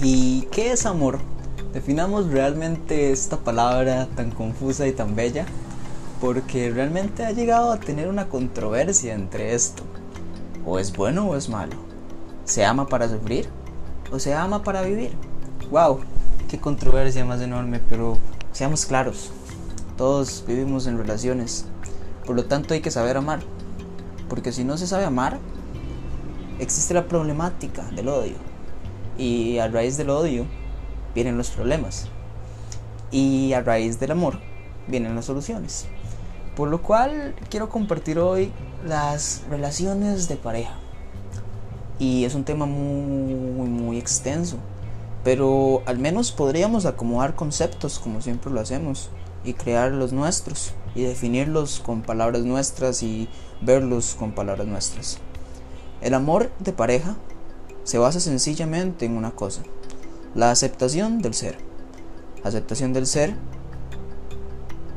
¿Y qué es amor? Definamos realmente esta palabra tan confusa y tan bella porque realmente ha llegado a tener una controversia entre esto. O es bueno o es malo. ¿Se ama para sufrir o se ama para vivir? ¡Wow! ¡Qué controversia más enorme! Pero seamos claros, todos vivimos en relaciones, por lo tanto hay que saber amar, porque si no se sabe amar, existe la problemática del odio y a raíz del odio vienen los problemas. Y a raíz del amor vienen las soluciones. Por lo cual quiero compartir hoy las relaciones de pareja. Y es un tema muy, muy extenso. Pero al menos podríamos acomodar conceptos como siempre lo hacemos y crear los nuestros y definirlos con palabras nuestras y verlos con palabras nuestras. El amor de pareja se basa sencillamente en una cosa, la aceptación del ser. Aceptación del ser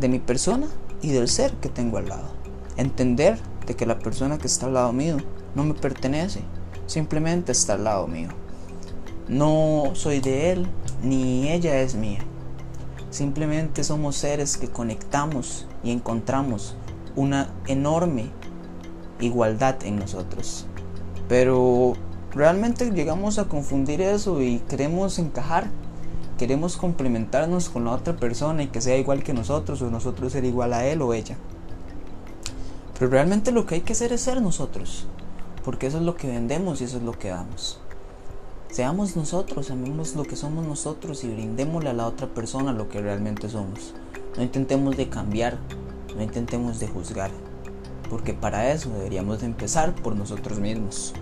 de mi persona y del ser que tengo al lado. Entender de que la persona que está al lado mío no me pertenece, simplemente está al lado mío. No soy de él, ni ella es mía. Simplemente somos seres que conectamos y encontramos una enorme igualdad en nosotros. Pero realmente llegamos a confundir eso y queremos encajar, queremos complementarnos con la otra persona y que sea igual que nosotros o nosotros ser igual a él o ella. Pero realmente lo que hay que hacer es ser nosotros, porque eso es lo que vendemos y eso es lo que damos. Seamos nosotros, amemos lo que somos nosotros y brindémosle a la otra persona lo que realmente somos. No intentemos de cambiar, no intentemos de juzgar, porque para eso deberíamos de empezar por nosotros mismos.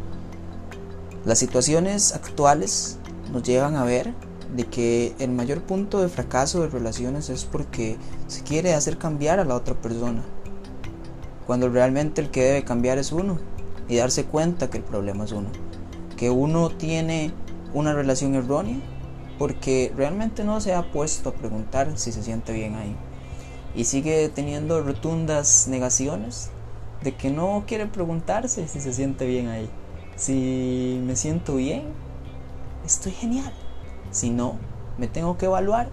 Las situaciones actuales nos llevan a ver de que el mayor punto de fracaso de relaciones es porque se quiere hacer cambiar a la otra persona, cuando realmente el que debe cambiar es uno y darse cuenta que el problema es uno, que uno tiene una relación errónea porque realmente no se ha puesto a preguntar si se siente bien ahí y sigue teniendo rotundas negaciones de que no quiere preguntarse si se siente bien ahí. Si me siento bien, estoy genial. Si no, me tengo que evaluar.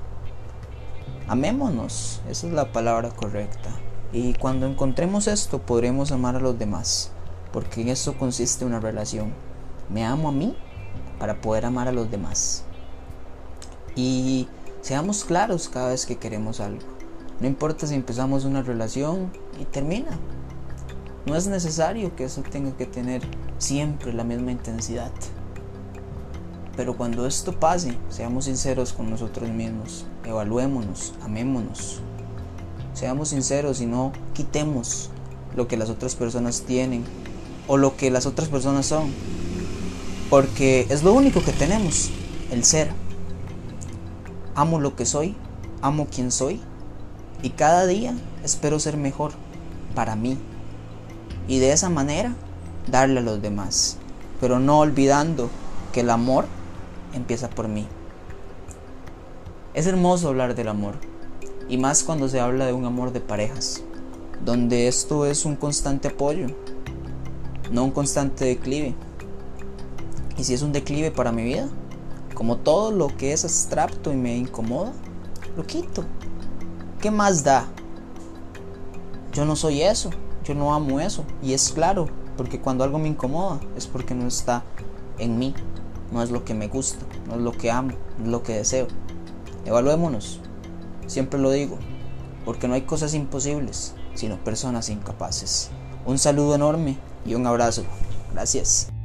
Amémonos, esa es la palabra correcta. Y cuando encontremos esto, podremos amar a los demás, porque en eso consiste una relación. Me amo a mí para poder amar a los demás. Y seamos claros cada vez que queremos algo. No importa si empezamos una relación y termina. No es necesario que eso tenga que tener siempre la misma intensidad. Pero cuando esto pase, seamos sinceros con nosotros mismos, evaluémonos, amémonos. Seamos sinceros y no quitemos lo que las otras personas tienen o lo que las otras personas son. Porque es lo único que tenemos, el ser. Amo lo que soy, amo quien soy y cada día espero ser mejor para mí, y de esa manera darle a los demás, pero no olvidando que el amor empieza por mí. Es hermoso hablar del amor, y más cuando se habla de un amor de parejas, donde esto es un constante apoyo, no un constante declive. Y si es un declive para mi vida, como todo lo que es abstracto y me incomoda, lo quito. ¿Qué más da? Yo no soy eso yo no amo eso. Y es claro, porque cuando algo me incomoda es porque no está en mí, no es lo que me gusta, no es lo que amo, no es lo que deseo. Evaluémonos, siempre lo digo, porque no hay cosas imposibles, sino personas incapaces. Un saludo enorme y un abrazo. Gracias.